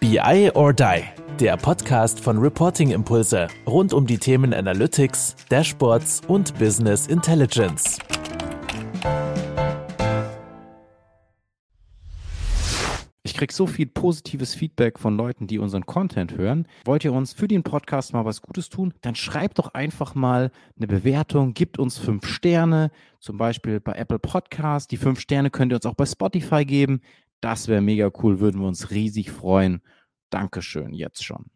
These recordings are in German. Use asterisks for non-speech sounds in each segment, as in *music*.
BI or Die, der Podcast von Reporting Impulse rund um die Themen Analytics, Dashboards und Business Intelligence. Ich kriege so viel positives Feedback von Leuten, die unseren Content hören. Wollt ihr uns für den Podcast mal was Gutes tun? Dann schreibt doch einfach mal eine Bewertung, gibt uns fünf Sterne, zum Beispiel bei Apple Podcast. Die fünf Sterne könnt ihr uns auch bei Spotify geben. Das wäre mega cool, würden wir uns riesig freuen. Dankeschön, jetzt schon.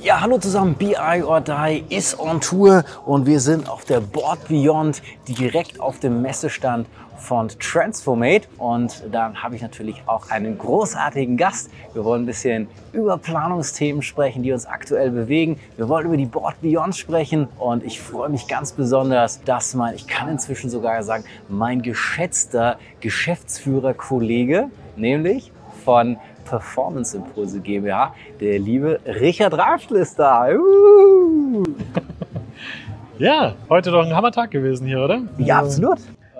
Ja, hallo zusammen, BI or Die ist on Tour und wir sind auf der Board Beyond direkt auf dem Messestand von Transformate und dann habe ich natürlich auch einen großartigen Gast. Wir wollen ein bisschen über Planungsthemen sprechen, die uns aktuell bewegen. Wir wollen über die Board Beyond sprechen und ich freue mich ganz besonders, dass mein, ich kann inzwischen sogar sagen, mein geschätzter Geschäftsführerkollege, nämlich von Performance Impulse GmbH, der liebe Richard Raftl ist da. Uh. *laughs* Ja, heute doch ein Hammertag gewesen hier, oder? Ja, absolut.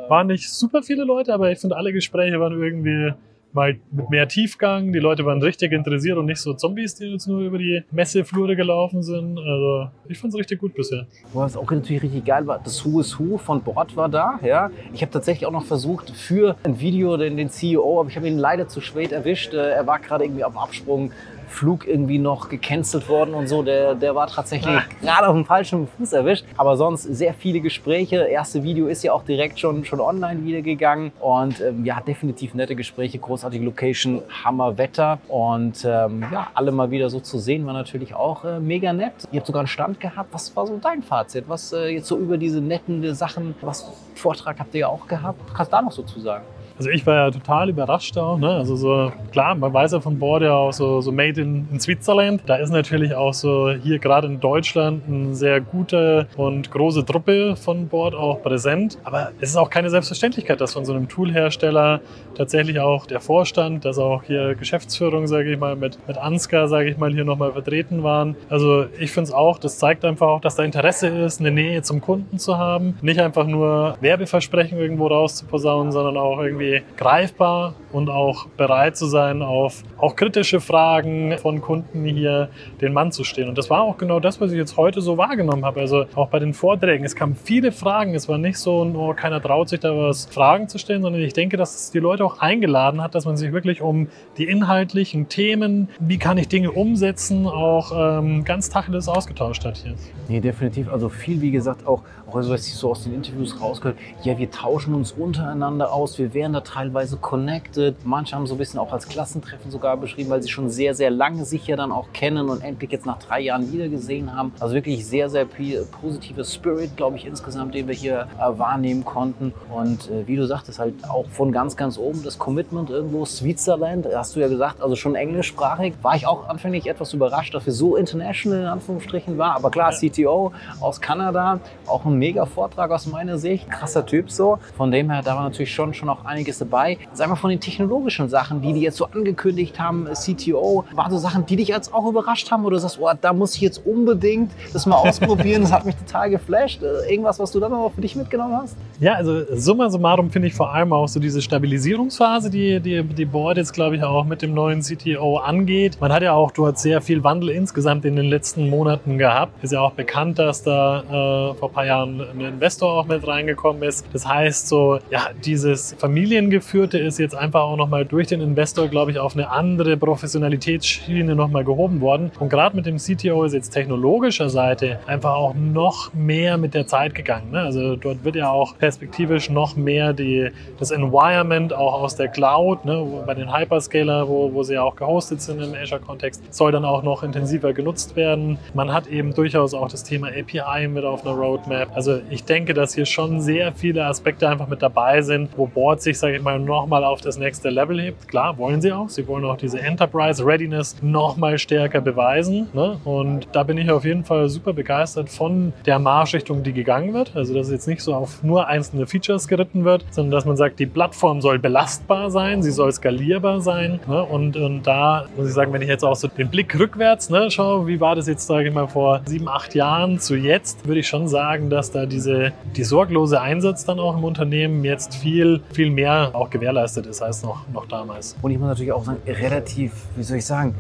Waren nicht super viele Leute, aber ich finde, alle Gespräche waren irgendwie mal mit mehr Tiefgang. Die Leute waren richtig interessiert und nicht so Zombies, die jetzt nur über die Messeflure gelaufen sind. Also ich fand es richtig gut bisher. Was auch natürlich richtig geil war, das Who is Who von Bord war da. Ja. Ich habe tatsächlich auch noch versucht für ein Video den, den CEO, aber ich habe ihn leider zu spät erwischt. Äh, er war gerade irgendwie auf dem Absprung Flug irgendwie noch gecancelt worden und so. Der, der war tatsächlich ah. gerade auf dem falschen Fuß erwischt. Aber sonst sehr viele Gespräche. Erste Video ist ja auch direkt schon, schon online wieder gegangen. Und ähm, ja, definitiv nette Gespräche, großartige Location, Hammerwetter. Und ähm, ja, alle mal wieder so zu sehen, war natürlich auch äh, mega nett. Ihr habt sogar einen Stand gehabt. Was war so dein Fazit? Was äh, jetzt so über diese netten Sachen, was Vortrag habt ihr ja auch gehabt? Was kannst du da noch so zu sagen? Also ich war ja total überrascht auch. Ne? Also so klar, man weiß ja von Bord ja auch so, so Made in, in Switzerland. Da ist natürlich auch so hier gerade in Deutschland eine sehr gute und große Truppe von Bord auch präsent. Aber es ist auch keine Selbstverständlichkeit, dass von so einem Toolhersteller tatsächlich auch der Vorstand, dass auch hier Geschäftsführung, sage ich mal, mit, mit Ansgar, sage ich mal, hier nochmal vertreten waren. Also ich finde es auch, das zeigt einfach auch, dass da Interesse ist, eine Nähe zum Kunden zu haben. Nicht einfach nur Werbeversprechen irgendwo rauszuposaunen, sondern auch irgendwie greifbar und auch bereit zu sein, auf auch kritische Fragen von Kunden hier den Mann zu stehen. Und das war auch genau das, was ich jetzt heute so wahrgenommen habe. Also auch bei den Vorträgen. Es kamen viele Fragen. Es war nicht so, nur keiner traut sich da was Fragen zu stellen, sondern ich denke, dass es die Leute auch eingeladen hat, dass man sich wirklich um die inhaltlichen Themen, wie kann ich Dinge umsetzen, auch ähm, ganz tacheles ausgetauscht hat hier. Nee, definitiv. Also viel, wie gesagt, auch, auch also, was ich so aus den Interviews rausgehört, ja, wir tauschen uns untereinander aus, wir werden da teilweise connected. Manche haben so ein bisschen auch als Klassentreffen sogar beschrieben, weil sie schon sehr, sehr lange sich ja dann auch kennen und endlich jetzt nach drei Jahren wieder gesehen haben. Also wirklich sehr, sehr positiver Spirit, glaube ich, insgesamt, den wir hier äh, wahrnehmen konnten. Und äh, wie du sagtest, halt auch von ganz, ganz oben das Commitment irgendwo Switzerland, hast du ja gesagt, also schon englischsprachig. War ich auch anfänglich etwas überrascht, dass wir so international in Anführungsstrichen war. Aber klar, CTO aus Kanada, auch ein mega Vortrag aus meiner Sicht. Krasser Typ so. Von dem her, da war natürlich schon, schon auch einiges einiges dabei. Sag mal von den technologischen Sachen, die die jetzt so angekündigt haben, CTO, waren so Sachen, die dich jetzt auch überrascht haben oder du sagst, oh, da muss ich jetzt unbedingt das mal ausprobieren, das hat mich total geflasht. Äh, irgendwas, was du dann noch für dich mitgenommen hast? Ja, also summa summarum finde ich vor allem auch so diese Stabilisierungsphase, die die, die Board jetzt, glaube ich, auch mit dem neuen CTO angeht. Man hat ja auch dort sehr viel Wandel insgesamt in den letzten Monaten gehabt. Ist ja auch bekannt, dass da äh, vor ein paar Jahren ein Investor auch mit reingekommen ist. Das heißt so, ja, dieses Familien geführte ist jetzt einfach auch nochmal durch den Investor, glaube ich, auf eine andere Professionalitätsschiene nochmal gehoben worden. Und gerade mit dem CTO ist jetzt technologischer Seite einfach auch noch mehr mit der Zeit gegangen. Ne? Also dort wird ja auch perspektivisch noch mehr die, das Environment auch aus der Cloud, ne? bei den Hyperscaler, wo, wo sie ja auch gehostet sind im Azure-Kontext, soll dann auch noch intensiver genutzt werden. Man hat eben durchaus auch das Thema API mit auf einer Roadmap. Also ich denke, dass hier schon sehr viele Aspekte einfach mit dabei sind, wo Board sich, sage ich mal, nochmal auf das nächste Level hebt. Klar, wollen sie auch. Sie wollen auch diese Enterprise Readiness nochmal stärker beweisen. Ne? Und da bin ich auf jeden Fall super begeistert von der Marschrichtung, die gegangen wird. Also, dass jetzt nicht so auf nur einzelne Features geritten wird, sondern dass man sagt, die Plattform soll belastbar sein, sie soll skalierbar sein. Ne? Und, und da muss ich sagen, wenn ich jetzt auch so den Blick rückwärts ne, schaue, wie war das jetzt, sage ich mal, vor sieben, acht Jahren zu jetzt, würde ich schon sagen, dass da diese, die sorglose Einsatz dann auch im Unternehmen jetzt viel, viel mehr mehr auch gewährleistet ist als noch, noch damals. Und ich muss natürlich auch sagen, relativ, wie soll ich sagen,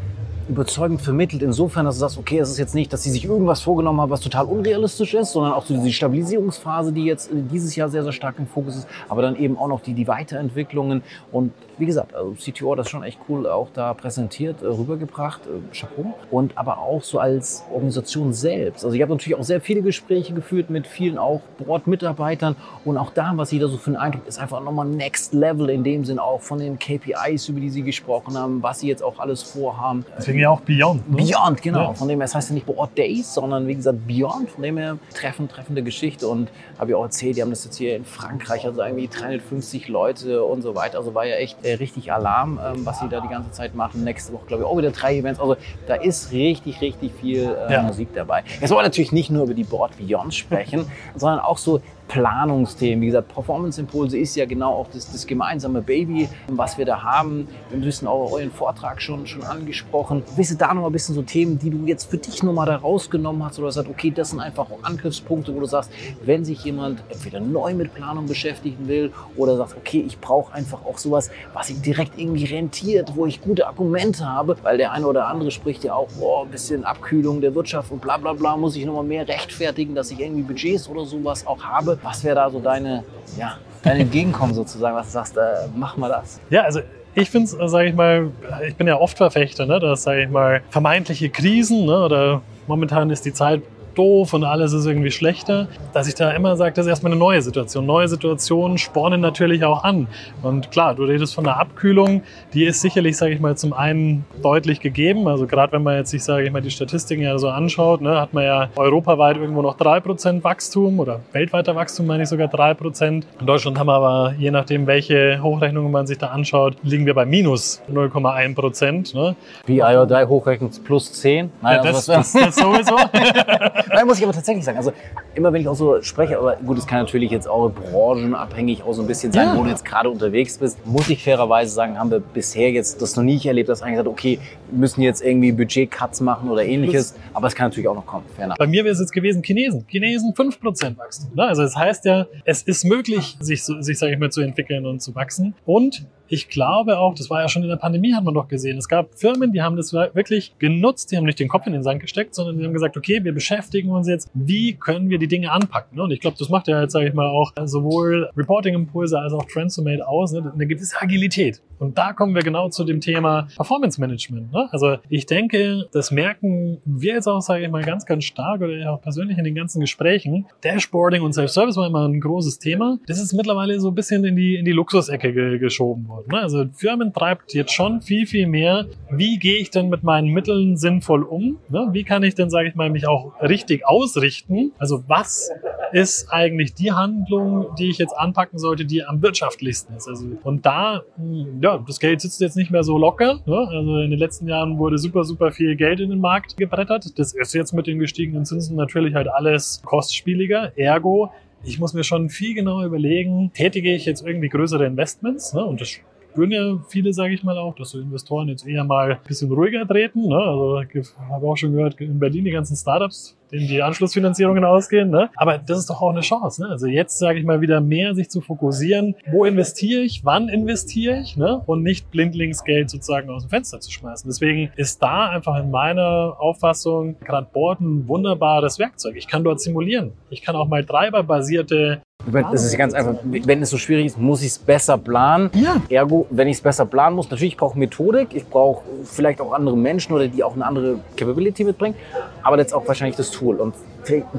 überzeugend vermittelt, insofern, dass du sagst, okay, es ist jetzt nicht, dass sie sich irgendwas vorgenommen haben, was total unrealistisch ist, sondern auch so diese Stabilisierungsphase, die jetzt dieses Jahr sehr, sehr stark im Fokus ist, aber dann eben auch noch die, die Weiterentwicklungen und wie gesagt, also CTO hat das schon echt cool auch da präsentiert, äh, rübergebracht, äh, Chapeau. Und aber auch so als Organisation selbst. Also ich habe natürlich auch sehr viele Gespräche geführt mit vielen auch Bordmitarbeitern und auch da, was jeder so für einen Eindruck ist, einfach nochmal Next Level in dem Sinn auch von den KPIs, über die sie gesprochen haben, was sie jetzt auch alles vorhaben. Deswegen ja auch Beyond. Ne? Beyond, genau. Ja. Von dem her, es heißt ja nicht Board Days, sondern wie gesagt Beyond. Von dem her treffen, treffende Geschichte und habe ich auch erzählt, die haben das jetzt hier in Frankreich, also irgendwie 350 Leute und so weiter. Also war ja echt äh, richtig Alarm, ähm, was sie da die ganze Zeit machen. Nächste Woche, glaube ich, auch wieder drei Events. Also da ist richtig, richtig viel äh, ja. Musik dabei. Jetzt wollen wir natürlich nicht nur über die Board Beyond sprechen, *laughs* sondern auch so Planungsthemen. Wie gesagt, Performance Impulse ist ja genau auch das, das gemeinsame Baby, was wir da haben. Wir müssen auch euren Vortrag schon, schon angesprochen. Ihr da noch ein bisschen so Themen, die du jetzt für dich nochmal da rausgenommen hast oder sagst, okay, das sind einfach Angriffspunkte, wo du sagst, wenn sich jemand entweder neu mit Planung beschäftigen will oder sagt, okay, ich brauche einfach auch sowas, was sich direkt irgendwie rentiert, wo ich gute Argumente habe, weil der eine oder andere spricht ja auch, boah, ein bisschen Abkühlung der Wirtschaft und bla bla bla, muss ich nochmal mehr rechtfertigen, dass ich irgendwie Budgets oder sowas auch habe. Was wäre da so deine, ja, dein Entgegenkommen sozusagen, was du sagst, äh, machen wir das? Ja, also ich finde es, sage ich mal, ich bin ja oft Verfechter, ne, dass, sage ich mal, vermeintliche Krisen ne, oder momentan ist die Zeit doof und alles ist irgendwie schlechter, dass ich da immer sage, das ist erstmal eine neue Situation. Neue Situationen spornen natürlich auch an. Und klar, du redest von einer Abkühlung, die ist sicherlich, sage ich mal, zum einen deutlich gegeben. Also gerade wenn man jetzt sich, sage ich mal, die Statistiken ja so anschaut, ne, hat man ja europaweit irgendwo noch 3% Wachstum oder weltweiter Wachstum meine ich sogar 3%. In Deutschland haben wir aber, je nachdem, welche Hochrechnungen man sich da anschaut, liegen wir bei minus 0,1%. Ne? Wie IO3 hochrechnet plus 10? Nein, ja, das, also das, das sowieso. *laughs* *laughs* Nein, muss ich aber tatsächlich sagen. Also immer wenn ich auch so spreche, aber gut, es kann natürlich jetzt auch branchenabhängig auch so ein bisschen sein, ja. wo du jetzt gerade unterwegs bist, muss ich fairerweise sagen, haben wir bisher jetzt das noch nie erlebt, dass eigentlich sagt, okay, müssen jetzt irgendwie Budget-Cuts machen oder ähnliches. Aber es kann natürlich auch noch kommen. Fair Bei mir wäre es jetzt gewesen Chinesen. Chinesen 5% Wachstum. Ne? Also das heißt ja, es ist möglich, sich, sich sage ich mal, zu entwickeln und zu wachsen. Und ich glaube auch, das war ja schon in der Pandemie, hat man doch gesehen. Es gab Firmen, die haben das wirklich genutzt, die haben nicht den Kopf in den Sand gesteckt, sondern die haben gesagt, okay, wir beschäftigen uns jetzt, wie können wir die Dinge anpacken. Und ich glaube, das macht ja jetzt, sage ich mal, auch sowohl Reporting-Impulse als auch Transformate aus, ne? eine gewisse Agilität. Und da kommen wir genau zu dem Thema Performance Management. Ne? Also ich denke, das merken wir jetzt auch, sage ich mal, ganz, ganz stark oder auch persönlich in den ganzen Gesprächen. Dashboarding und Self-Service war immer ein großes Thema. Das ist mittlerweile so ein bisschen in die, in die Luxusecke ge geschoben worden. Ne? Also Firmen treibt jetzt schon viel, viel mehr, wie gehe ich denn mit meinen Mitteln sinnvoll um? Ne? Wie kann ich denn, sage ich mal, mich auch richtig ausrichten? Also was ist eigentlich die Handlung, die ich jetzt anpacken sollte, die am wirtschaftlichsten ist? Also, und da, hm, ja, das Geld sitzt jetzt nicht mehr so locker. Ne? Also in den letzten Jahren wurde super, super viel Geld in den Markt gebrettert. Das ist jetzt mit den gestiegenen Zinsen natürlich halt alles kostspieliger. Ergo ich muss mir schon viel genauer überlegen, tätige ich jetzt irgendwie größere Investments? Ne? Und das spüren ja viele, sage ich mal auch, dass so Investoren jetzt eher mal ein bisschen ruhiger treten. Ne? Also ich habe auch schon gehört, in Berlin die ganzen Startups, denen die Anschlussfinanzierungen ausgehen. Ne? Aber das ist doch auch eine Chance. Ne? Also jetzt sage ich mal wieder mehr, sich zu fokussieren, wo investiere ich, wann investiere ich ne? und nicht blindlings Geld sozusagen aus dem Fenster zu schmeißen. Deswegen ist da einfach in meiner Auffassung gerade Board ein wunderbares Werkzeug. Ich kann dort simulieren. Ich kann auch mal treiberbasierte es ist ganz einfach, wenn es so schwierig ist, muss ich es besser planen. Ja. Ergo, wenn ich es besser planen muss, natürlich brauche ich Methodik, ich brauche vielleicht auch andere Menschen oder die auch eine andere Capability mitbringen, aber jetzt auch wahrscheinlich das Tool. Und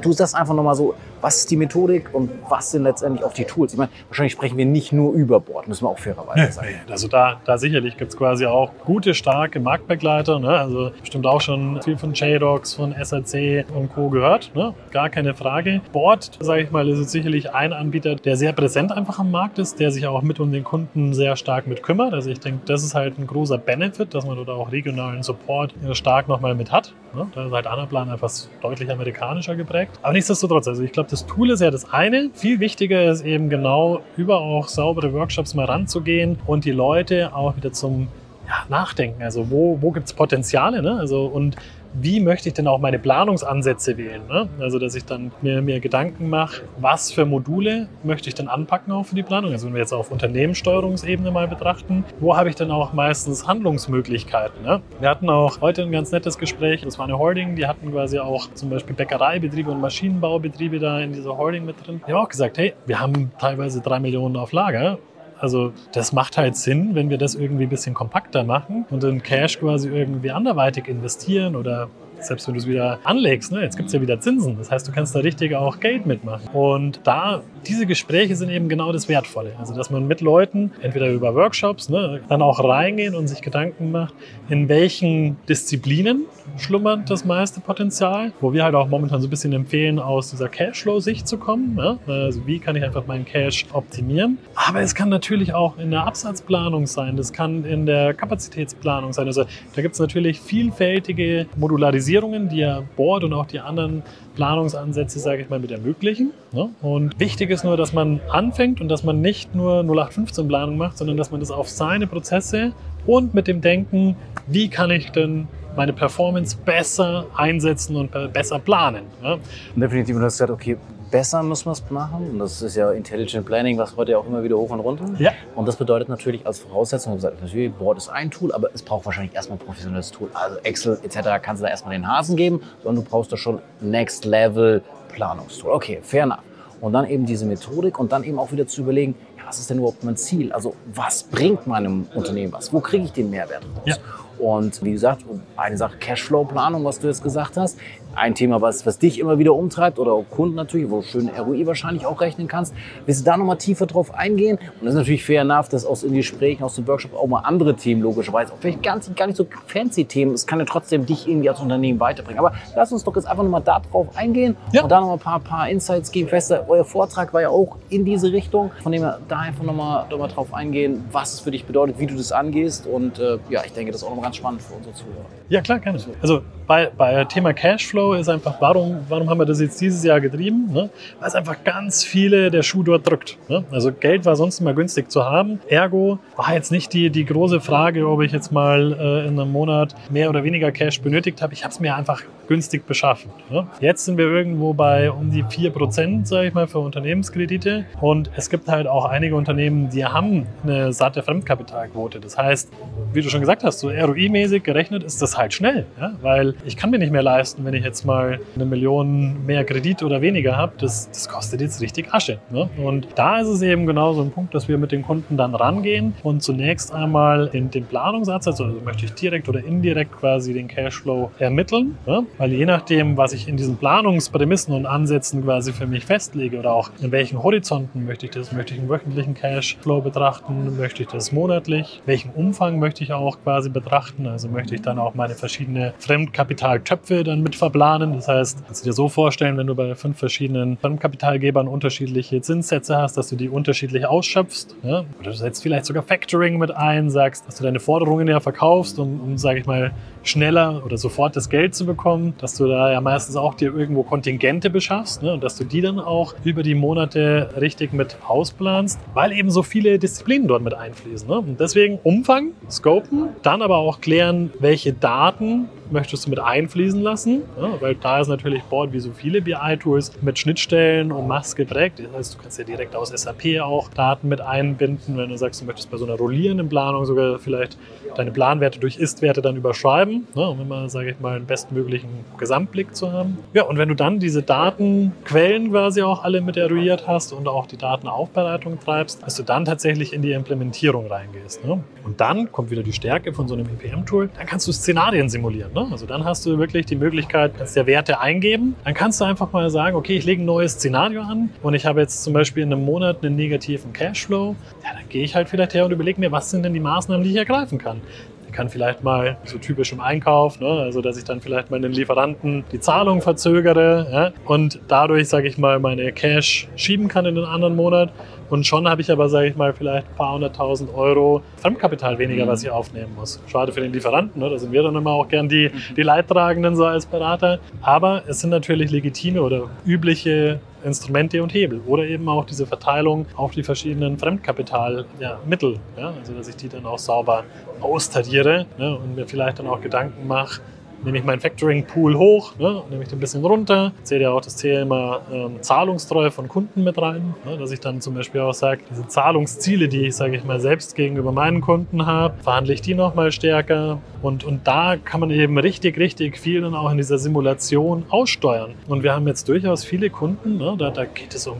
du sagst einfach nochmal so, was ist die Methodik und was sind letztendlich auch die Tools? Ich meine, wahrscheinlich sprechen wir nicht nur über Bord, müssen wir auch fairerweise sagen. Also da, da sicherlich gibt es quasi auch gute, starke Marktbegleiter. Ne? Also bestimmt auch schon viel von JDocs, von SAC und Co. gehört. Ne? Gar keine Frage. Board, sage ich mal, ist jetzt sicherlich ein Anbieter, der sehr präsent einfach am Markt ist, der sich auch mit um den Kunden sehr stark mit kümmert. Also ich denke, das ist halt ein großer Benefit, dass man dort auch regionalen Support stark nochmal mit hat. Ne? Da ist halt Anaplan einfach deutlich amerikanischer geprägt. Aber nichtsdestotrotz, also ich glaube, das Tool ist ja das eine. Viel wichtiger ist eben genau über auch saubere Workshops mal ranzugehen und die Leute auch wieder zum ja, nachdenken. Also wo, wo gibt es Potenziale? Ne? Also, und wie möchte ich denn auch meine Planungsansätze wählen? Ne? Also, dass ich dann mir, mir Gedanken mache, was für Module möchte ich denn anpacken auch für die Planung? Also, wenn wir jetzt auf Unternehmenssteuerungsebene mal betrachten, wo habe ich denn auch meistens Handlungsmöglichkeiten? Ne? Wir hatten auch heute ein ganz nettes Gespräch, das war eine Holding, die hatten quasi auch zum Beispiel Bäckereibetriebe und Maschinenbaubetriebe da in dieser Holding mit drin. Die haben auch gesagt, hey, wir haben teilweise drei Millionen auf Lager also das macht halt Sinn, wenn wir das irgendwie ein bisschen kompakter machen und den Cash quasi irgendwie anderweitig investieren oder selbst wenn du es wieder anlegst, ne, jetzt gibt es ja wieder Zinsen. Das heißt, du kannst da richtig auch Geld mitmachen. Und da, diese Gespräche sind eben genau das Wertvolle. Also, dass man mit Leuten, entweder über Workshops, ne, dann auch reingehen und sich Gedanken macht, in welchen Disziplinen schlummert das meiste Potenzial, wo wir halt auch momentan so ein bisschen empfehlen, aus dieser Cashflow-Sicht zu kommen. Ne? Also, wie kann ich einfach meinen Cash optimieren? Aber es kann natürlich auch in der Absatzplanung sein, das kann in der Kapazitätsplanung sein. Also, da gibt es natürlich vielfältige Modularisierungen Priorisierungen, die ja Board und auch die anderen Planungsansätze, sage ich mal, mit ermöglichen. Ne? Und wichtig ist nur, dass man anfängt und dass man nicht nur 0815 Planung macht, sondern dass man das auf seine Prozesse und mit dem Denken, wie kann ich denn meine Performance besser einsetzen und besser planen. Ja? Definitiv, und du hast gesagt, okay, besser müssen wir es machen. Und das ist ja Intelligent Planning, was heute auch immer wieder hoch und runter. Ja. Und das bedeutet natürlich als Voraussetzung, gesagt, natürlich, Board ist ein Tool, aber es braucht wahrscheinlich erstmal ein professionelles Tool. Also Excel etc. kannst du da erstmal den Hasen geben, sondern du brauchst da schon Next Level Planungstool. Okay, fair enough. Und dann eben diese Methodik und dann eben auch wieder zu überlegen, ja, was ist denn überhaupt mein Ziel? Also was bringt meinem Unternehmen was? Wo kriege ich den Mehrwert raus? Ja. Und wie gesagt, eine Sache Cashflow-Planung, was du jetzt gesagt hast. Ein Thema, was, was dich immer wieder umtreibt oder auch Kunden natürlich, wo du schön ROI wahrscheinlich auch rechnen kannst. Willst du da nochmal tiefer drauf eingehen? Und das ist natürlich fair enough, dass aus den Gesprächen, aus dem Workshop auch mal andere Themen logischerweise, auch vielleicht ganz, gar nicht so fancy Themen, es kann ja trotzdem dich irgendwie als Unternehmen weiterbringen. Aber lass uns doch jetzt einfach nochmal da drauf eingehen Ja. und da nochmal ein paar, paar Insights geben. Fester, euer Vortrag war ja auch in diese Richtung. Von dem her da einfach nochmal noch mal drauf eingehen, was es für dich bedeutet, wie du das angehst. Und äh, ja, ich denke, das ist auch nochmal ganz spannend für unsere Zuhörer. Ja, klar, gerne. Also bei, bei Thema Cashflow ist einfach, warum, warum haben wir das jetzt dieses Jahr getrieben? Ne? Weil es einfach ganz viele der Schuh dort drückt. Ne? Also Geld war sonst immer günstig zu haben. Ergo war jetzt nicht die, die große Frage, ob ich jetzt mal äh, in einem Monat mehr oder weniger Cash benötigt habe. Ich habe es mir einfach günstig beschaffen. Jetzt sind wir irgendwo bei um die 4%, sage ich mal, für Unternehmenskredite. Und es gibt halt auch einige Unternehmen, die haben eine satte Fremdkapitalquote. Das heißt, wie du schon gesagt hast, so ROI-mäßig gerechnet ist das halt schnell. Ja? Weil ich kann mir nicht mehr leisten, wenn ich jetzt mal eine Million mehr Kredit oder weniger habe. Das, das kostet jetzt richtig Asche. Ne? Und da ist es eben genau so ein Punkt, dass wir mit den Kunden dann rangehen und zunächst einmal den, den Planungsansatz, also möchte ich direkt oder indirekt quasi den Cashflow ermitteln. Ne? Weil je nachdem, was ich in diesen Planungsprämissen und Ansätzen quasi für mich festlege oder auch in welchen Horizonten möchte ich das, möchte ich einen wöchentlichen Cashflow betrachten, möchte ich das monatlich, welchen Umfang möchte ich auch quasi betrachten, also möchte ich dann auch meine verschiedenen Fremdkapitaltöpfe dann mit verplanen. Das heißt, kannst du dir so vorstellen, wenn du bei fünf verschiedenen Fremdkapitalgebern unterschiedliche Zinssätze hast, dass du die unterschiedlich ausschöpfst. Ja? Oder du setzt vielleicht sogar Factoring mit ein, sagst, dass du deine Forderungen ja verkaufst, um, um sage ich mal, schneller oder sofort das Geld zu bekommen, dass du da ja meistens auch dir irgendwo Kontingente beschaffst ne? und dass du die dann auch über die Monate richtig mit ausplanst, weil eben so viele Disziplinen dort mit einfließen. Ne? Und deswegen Umfang, Scopen, dann aber auch klären, welche Daten möchtest du mit einfließen lassen, ja, weil da ist natürlich Board wie so viele BI-Tools mit Schnittstellen und Mass geprägt. Das heißt, du kannst ja direkt aus SAP auch Daten mit einbinden, wenn du sagst, du möchtest bei so einer rollierenden Planung sogar vielleicht deine Planwerte durch Ist-Werte dann überschreiben, ne, um immer, sage ich mal, einen bestmöglichen Gesamtblick zu haben. Ja, und wenn du dann diese Datenquellen quasi auch alle mit eruiert hast und auch die Datenaufbereitung treibst, dass du dann tatsächlich in die Implementierung reingehst. Ne? Und dann kommt wieder die Stärke von so einem EPM-Tool, dann kannst du Szenarien simulieren. Ne? Also dann hast du wirklich die Möglichkeit, kannst dir Werte eingeben. Dann kannst du einfach mal sagen, okay, ich lege ein neues Szenario an und ich habe jetzt zum Beispiel in einem Monat einen negativen Cashflow. Ja, dann gehe ich halt vielleicht her und überlege mir, was sind denn die Maßnahmen, die ich ergreifen kann. Ich kann vielleicht mal so typisch im Einkauf, ne, also dass ich dann vielleicht meinen Lieferanten die Zahlung verzögere ja, und dadurch, sage ich mal, meine Cash schieben kann in den anderen Monat. Und schon habe ich aber, sage ich mal, vielleicht ein paar hunderttausend Euro Fremdkapital weniger, was ich aufnehmen muss. Schade für den Lieferanten, ne? da sind wir dann immer auch gern die, die Leidtragenden so als Berater. Aber es sind natürlich legitime oder übliche Instrumente und Hebel oder eben auch diese Verteilung auf die verschiedenen Fremdkapitalmittel. Ja, also dass ich die dann auch sauber austariere ne, und mir vielleicht dann auch Gedanken mache, nehme ich meinen Factoring-Pool hoch, ne, nehme ich den ein bisschen runter, zähle ja auch das Thema ähm, Zahlungstreue von Kunden mit rein, ne, dass ich dann zum Beispiel auch sage, diese Zahlungsziele, die ich, sage ich mal, selbst gegenüber meinen Kunden habe, verhandle ich die nochmal stärker und, und da kann man eben richtig, richtig viel dann auch in dieser Simulation aussteuern. Und wir haben jetzt durchaus viele Kunden, ne, da, da geht es um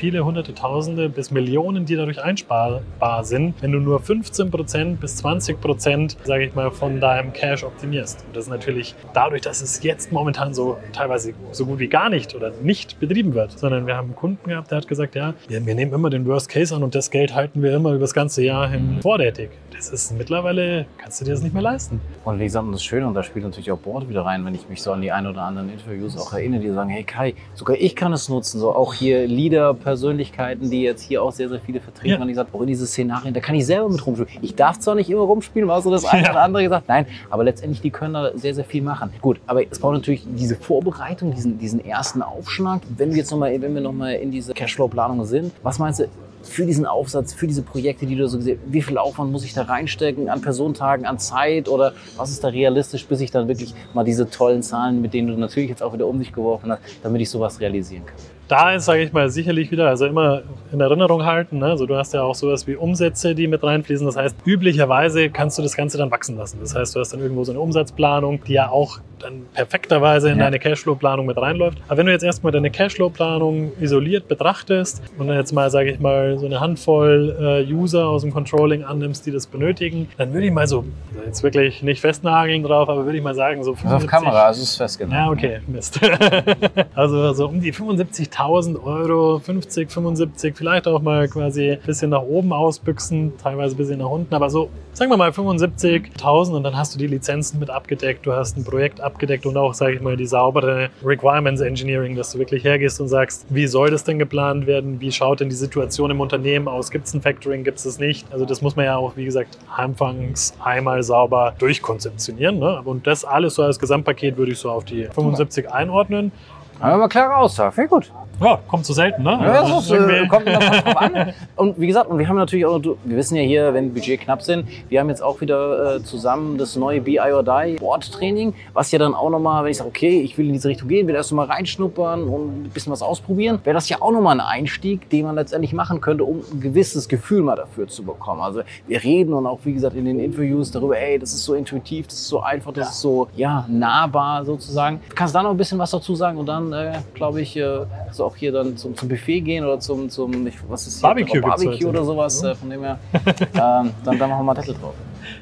viele hunderte Tausende bis Millionen, die dadurch einsparbar sind, wenn du nur 15 Prozent bis 20 Prozent, sage ich mal, von deinem Cash optimierst. Und das ist natürlich dadurch, dass es jetzt momentan so teilweise so gut wie gar nicht oder nicht betrieben wird, sondern wir haben einen Kunden gehabt, der hat gesagt, ja, wir, nehmen immer den Worst Case an und das Geld halten wir immer über das ganze Jahr hin vorrätig. Das ist mittlerweile, kannst du dir das nicht mehr leisten. Und wie gesagt, das Schöne, und da spielt natürlich auch Board wieder rein, wenn ich mich so an die ein oder anderen Interviews auch erinnere, die sagen, hey Kai, sogar ich kann es nutzen, so auch hier Leader, Persönlichkeiten, die jetzt hier auch sehr, sehr viele vertreten. Ja. Und ich sage, in diese Szenarien, da kann ich selber mit rumspielen. Ich darf zwar nicht immer rumspielen, war so das eine Ja. oder andere gesagt. Nein, aber letztendlich, die können da sehr, sehr viel machen. Gut, aber es braucht natürlich diese Vorbereitung, diesen, diesen ersten Aufschlag. Wenn wir jetzt nochmal, wenn wir nochmal in diese Cashflow-Planung sind, was meinst du, für diesen Aufsatz, für diese Projekte, die du so gesehen wie viel Aufwand muss ich da reinstecken an Personentagen, an Zeit oder was ist da realistisch, bis ich dann wirklich mal diese tollen Zahlen, mit denen du natürlich jetzt auch wieder um dich geworfen hast, damit ich sowas realisieren kann? Da ist, sage ich mal, sicherlich wieder, also immer in Erinnerung halten. Ne? Also du hast ja auch sowas wie Umsätze, die mit reinfließen. Das heißt, üblicherweise kannst du das Ganze dann wachsen lassen. Das heißt, du hast dann irgendwo so eine Umsatzplanung, die ja auch dann perfekterweise in Ja. deine Cashflow-Planung mit reinläuft. Aber wenn du jetzt erstmal deine Cashflow-Planung isoliert betrachtest und dann jetzt mal, sage ich mal, so eine Handvoll äh, User aus dem Controlling annimmst, die das benötigen, dann würde ich mal so, also jetzt wirklich nicht festnageln drauf, aber würde ich mal sagen, so 75 also ist festgenommen. ja, okay, Mist. *laughs* also so um die 75.000 Euro, 50, 75, vielleicht auch mal quasi ein bisschen nach oben ausbüchsen, teilweise ein bisschen nach unten, aber so, sagen wir mal 75.000 und dann hast du die Lizenzen mit abgedeckt, du hast ein Projekt abgedeckt und auch, sage ich mal, die saubere Requirements Engineering, dass du wirklich hergehst und sagst, wie soll das denn geplant werden, wie schaut denn die Situation im Unternehmen aus, gibt es ein Factoring, gibt es es nicht, also das muss man ja auch, wie gesagt, anfangs einmal sauber durchkonzeptionieren ne? und das alles so als Gesamtpaket würde ich so auf die 75 einordnen. Aber klare Aussage, finde ich gut. Ja, kommt zu selten, ne? Ja, das ist, äh, kommt immer drauf an. *laughs* Und wie gesagt, und wir haben natürlich auch, wir wissen ja hier, wenn Budget knapp sind, wir haben jetzt auch wieder äh, zusammen das neue BI or Die Board Training, was ja dann auch nochmal, wenn ich sage, okay, ich will in diese Richtung gehen, will erst mal reinschnuppern und ein bisschen was ausprobieren, wäre das ja auch nochmal ein Einstieg, den man letztendlich machen könnte, um ein gewisses Gefühl mal dafür zu bekommen. Also wir reden und auch, wie gesagt, in den Interviews darüber, ey, das ist so intuitiv, das ist so einfach, das ist so, ja, nahbar sozusagen. Kannst du da noch ein bisschen was dazu sagen und dann, äh, glaube ich, äh, also auch hier dann zum, zum Buffet gehen oder zum, zum ich, was ist hier? Barbecue gibt's Barbecue oder sowas, äh, von dem her, *laughs* ähm, dann, dann machen wir mal Deckel drauf.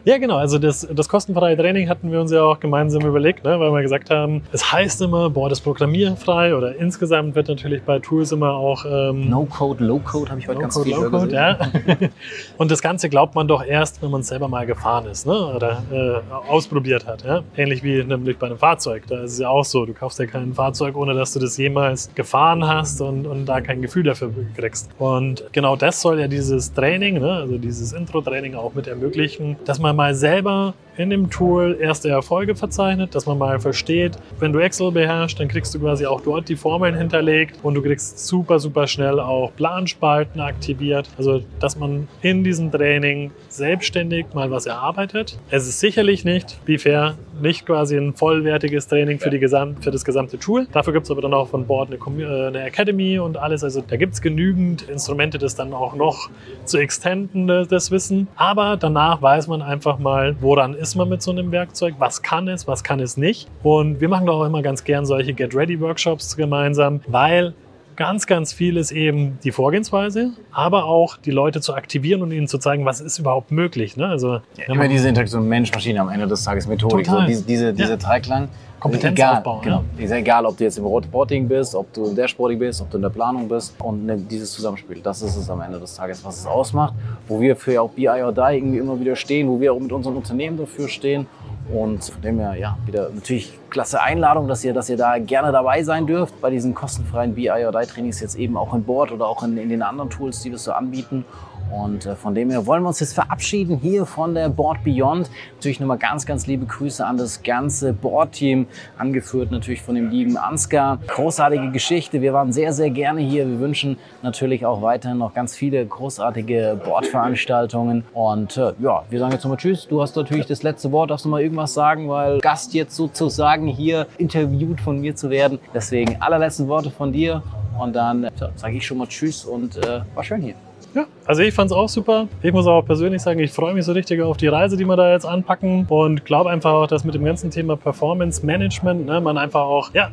Ja, genau. Also das, das kostenfreie Training hatten wir uns ja auch gemeinsam überlegt, ne? weil wir gesagt haben, es heißt immer, boah, das programmierfrei oder insgesamt wird natürlich bei Tools immer auch ähm, No-Code, Low-Code habe ich heute ganz No-Code, viel Low-Code, gesehen. ja. *laughs* Und das Ganze glaubt man doch erst, wenn man es selber mal gefahren ist ne? oder äh, ausprobiert hat. Ja? Ähnlich wie nämlich bei einem Fahrzeug. Da ist es ja auch so, du kaufst ja kein Fahrzeug, ohne dass du das jemals gefahren hast und, und da kein Gefühl dafür kriegst. Und genau das soll ja dieses Training, ne? also dieses Intro-Training auch mit ermöglichen, dass man mal selber in dem Tool erste Erfolge verzeichnet, dass man mal versteht, wenn du Excel beherrschst, dann kriegst du quasi auch dort die Formeln hinterlegt und du kriegst super, super schnell auch Planspalten aktiviert. Also, dass man in diesem Training selbstständig mal was erarbeitet. Es ist sicherlich nicht, wie fair, nicht quasi ein vollwertiges Training für, die Gesamt, für das gesamte Tool. Dafür gibt es aber dann auch von Bord eine, äh, eine Academy und alles. Also da gibt es genügend Instrumente, das dann auch noch zu extenden, das, das Wissen. Aber danach weiß man einfach mal, woran ist man mit so einem Werkzeug, was kann es, was kann es nicht. Und wir machen doch auch immer ganz gern solche Get-Ready-Workshops gemeinsam, weil ganz, ganz viel ist eben die Vorgehensweise, aber auch die Leute zu aktivieren und ihnen zu zeigen, was ist überhaupt möglich. Ne? Also, wenn Immer diese Interaktion Mensch-Maschine am Ende des Tages, Methodik, so diese, diese, diese Ja. Dreiklang. Kompetenzaufbau, Egal, genau. Ist ja egal, ob du jetzt im Reporting bist, ob du im Dashboarding bist, ob du in der Planung bist und ne, dieses Zusammenspiel, das ist es am Ende des Tages, was es ausmacht, wo wir für auch BI or Die irgendwie immer wieder stehen, wo wir auch mit unseren Unternehmen dafür stehen und von dem her, ja, wieder natürlich klasse Einladung, dass ihr, dass ihr da gerne dabei sein dürft bei diesen kostenfreien BI or Die Trainings jetzt eben auch in Bord oder auch in, in den anderen Tools, die wir so anbieten Und äh, von dem her wollen wir uns jetzt verabschieden hier von der Board Beyond. Natürlich nochmal ganz, ganz liebe Grüße an das ganze Board-Team, angeführt natürlich von dem lieben Ansgar. Großartige Geschichte. Wir waren sehr, sehr gerne hier. Wir wünschen natürlich auch weiterhin noch ganz viele großartige Board-Veranstaltungen. Und äh, ja, wir sagen jetzt nochmal Tschüss. Du hast natürlich das letzte Wort. Darfst du mal irgendwas sagen, weil Gast jetzt sozusagen hier interviewt von mir zu werden. Deswegen allerletzten Worte von dir. Und dann äh, sage ich schon mal Tschüss und äh, war schön hier. Ja, also ich fand es auch super. Ich muss auch persönlich sagen, ich freue mich so richtig auf die Reise, die wir da jetzt anpacken und glaube einfach auch, dass mit dem ganzen Thema Performance Management ne, man einfach auch ja,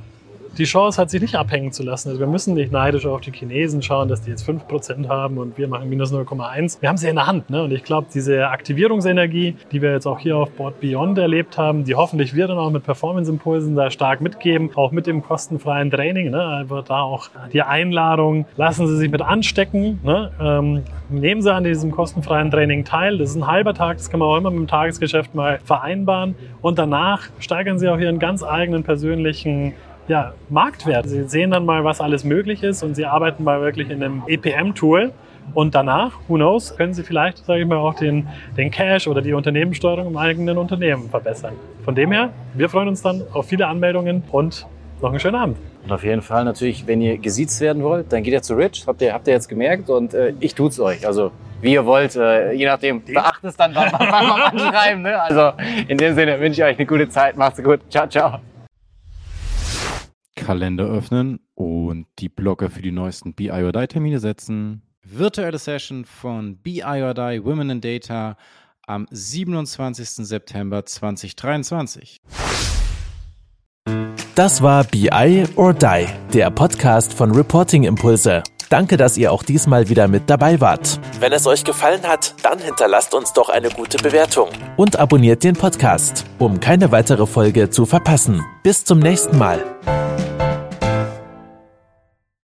die Chance hat, sich nicht abhängen zu lassen. Also wir müssen nicht neidisch auf die Chinesen schauen, dass die jetzt 5% haben und wir machen minus 0,1. Wir haben sie in der Hand. Ne? Und ich glaube, diese Aktivierungsenergie, die wir jetzt auch hier auf Board Beyond erlebt haben, die hoffentlich wir dann auch mit Performance-Impulsen da stark mitgeben, auch mit dem kostenfreien Training. Ne? Einfach da auch die Einladung, lassen Sie sich mit anstecken. Ne? Ähm, nehmen Sie an diesem kostenfreien Training teil. Das ist ein halber Tag, das kann man auch immer mit dem Tagesgeschäft mal vereinbaren. Und danach steigern Sie auch Ihren ganz eigenen persönlichen ja, Marktwert. Sie sehen dann mal, was alles möglich ist und Sie arbeiten mal wirklich in einem EPM-Tool. Und danach, who knows, können Sie vielleicht, sage ich mal, auch den, den Cash oder die Unternehmenssteuerung im eigenen Unternehmen verbessern. Von dem her, wir freuen uns dann auf viele Anmeldungen und noch einen schönen Abend. Und auf jeden Fall natürlich, wenn ihr gesiezt werden wollt, dann geht ihr zu Rich. Habt ihr, habt ihr jetzt gemerkt und äh, ich tut's euch. Also wie ihr wollt, äh, je nachdem. Beachtet es dann, wann wir anschreiben. Ne? Also in dem Sinne wünsche ich euch eine gute Zeit. Macht's gut. Ciao, ciao. Kalender öffnen und die Blocker für die neuesten BIODI-Termine setzen. Virtuelle Session von BIODI Women in Data am 27. September 2023. Das war BI or Die, der Podcast von Reporting Impulse. Danke, dass ihr auch diesmal wieder mit dabei wart. Wenn es euch gefallen hat, dann hinterlasst uns doch eine gute Bewertung und abonniert den Podcast, um keine weitere Folge zu verpassen. Bis zum nächsten Mal.